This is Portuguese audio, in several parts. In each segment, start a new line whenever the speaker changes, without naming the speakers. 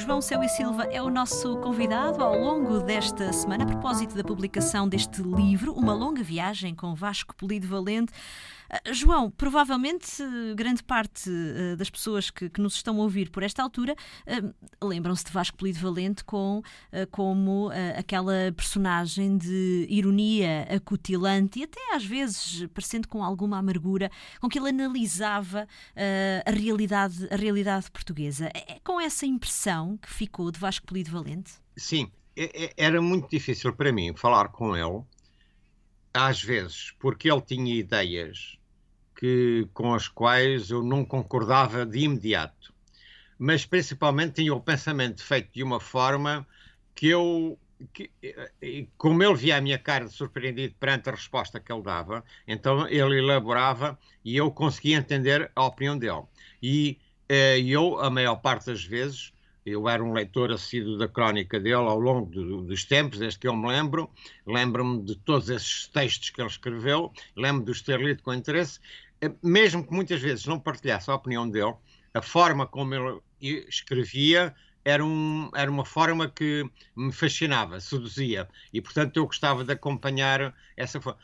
João Céu e Silva é o nosso convidado ao longo desta semana, a propósito da publicação deste livro, Uma Longa Viagem com Vasco Polido Valente. Ah, João, provavelmente grande parte uh, das pessoas que, que, nos estão a ouvir por esta altura uh, lembram-se de Vasco Polido Valente com, como aquela personagem de ironia acutilante e até às vezes parecendo com alguma amargura, com que ele analisava a, realidade, a realidade portuguesa. É, é com essa impressão que ficou de Vasco Polido Valente?
Sim, é, é, era muito difícil para mim falar com ele às vezes, porque ele tinha ideias que, com as quais eu não concordava de imediato. Mas principalmente tinha o pensamento feito de uma forma que eu, que, como ele via a minha cara surpreendido perante a resposta que ele dava, então ele elaborava e eu conseguia entender a opinião dele. E eh, eu, a maior parte das vezes, eu era um leitor assíduo da crónica dele ao longo do, dos tempos, desde que eu me lembro. Lembro-me de todos esses textos que ele escreveu, lembro-me de os ter lido com interesse mesmo que muitas vezes não partilhasse a opinião dele, a forma como ele escrevia era, um, era uma forma que me fascinava, seduzia, e portanto eu gostava de acompanhar essa forma.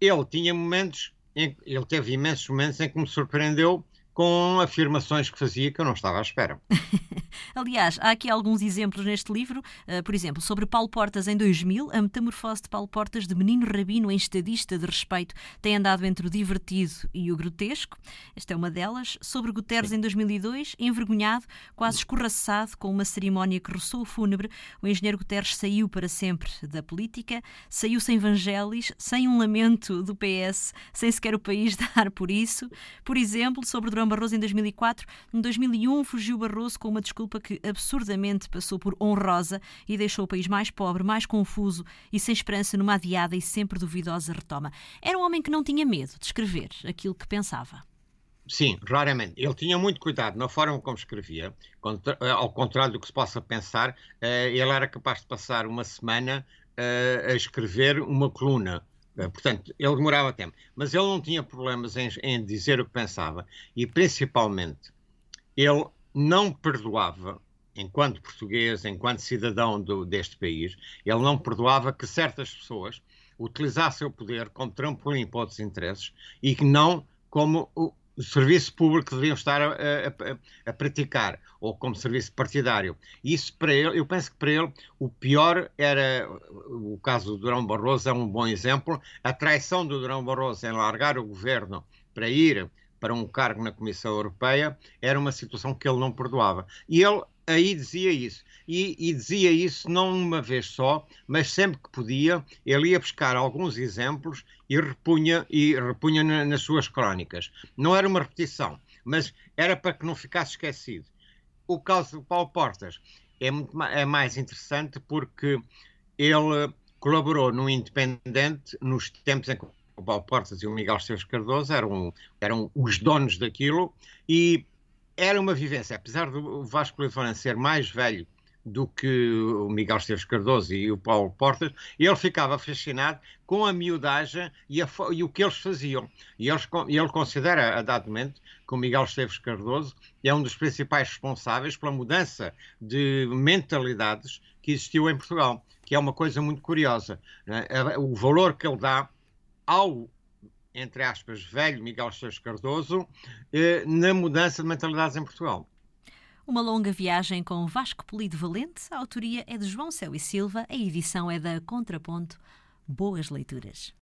Ele tinha momentos, em, ele teve imensos momentos em que me surpreendeu com afirmações que fazia que eu não estava à espera.
Aliás, há aqui alguns exemplos neste livro, uh, por exemplo, sobre Paulo Portas em 2000, a metamorfose de Paulo Portas de menino rabino em estadista de respeito tem andado entre o divertido e o grotesco. Esta é uma delas. Sobre Guterres Sim. em 2002, envergonhado, quase escorraçado com uma cerimónia que roçou o fúnebre, o engenheiro Guterres saiu para sempre da política, saiu sem evangelis, sem um lamento do PS, sem sequer o país dar por isso. Por exemplo, sobre Durão Barroso em 2004, em 2001 fugiu Barroso com uma desculpa que absurdamente passou por honrosa e deixou o país mais pobre, mais confuso e sem esperança numa adiada e sempre duvidosa retoma. Era um homem que não tinha medo de escrever aquilo que pensava.
Sim, raramente. Ele tinha muito cuidado na forma como escrevia, eh, ao contrário do que se possa pensar, eh, ele era capaz de passar uma semana eh, a escrever uma coluna Portanto, ele demorava tempo. Mas ele não tinha problemas em, em, dizer o que pensava. E, principalmente, ele não perdoava, enquanto português, enquanto cidadão do, deste país, ele não perdoava que certas pessoas utilizassem o poder como trampolim para outros interesses e que não como o, serviço público que deviam estar a, a, a, praticar, ou como serviço partidário. Isso para ele, eu penso que para ele o pior era, o caso do Durão Barroso é um bom exemplo, a traição do Durão Barroso em largar o governo para ir para um cargo na Comissão Europeia era uma situação que ele não perdoava. E ele aí dizia isso. E, e, dizia isso não uma vez só, mas sempre que podia, ele ia buscar alguns exemplos e repunha, e repunha na, nas suas crónicas. Não era uma repetição, mas era para que não ficasse esquecido. O caso do Paulo Portas é, muito, é mais interessante porque ele colaborou no Independente nos tempos em que o Paulo Portas e o Miguel Esteves Cardoso eram, eram os donos daquilo e era uma vivência, apesar do Vasco Leitão ser mais velho do que o Miguel Esteves Cardoso e o Paulo Portas, ele ficava fascinado com a miudagem e, a, e o que eles faziam. E, eles, ele considera, a dado momento, que o Miguel Esteves Cardoso é um dos principais responsáveis pela mudança de mentalidades que existiu em Portugal, que é uma coisa muito curiosa. Né? O valor que ele dá ao entre aspas, velho Miguel Esteves Cardoso, eh, na mudança de mentalidades em Portugal.
Uma longa viagem com Vasco Polido Valente, a autoria é de João Céu e Silva, a edição é da Contraponto. Boas leituras.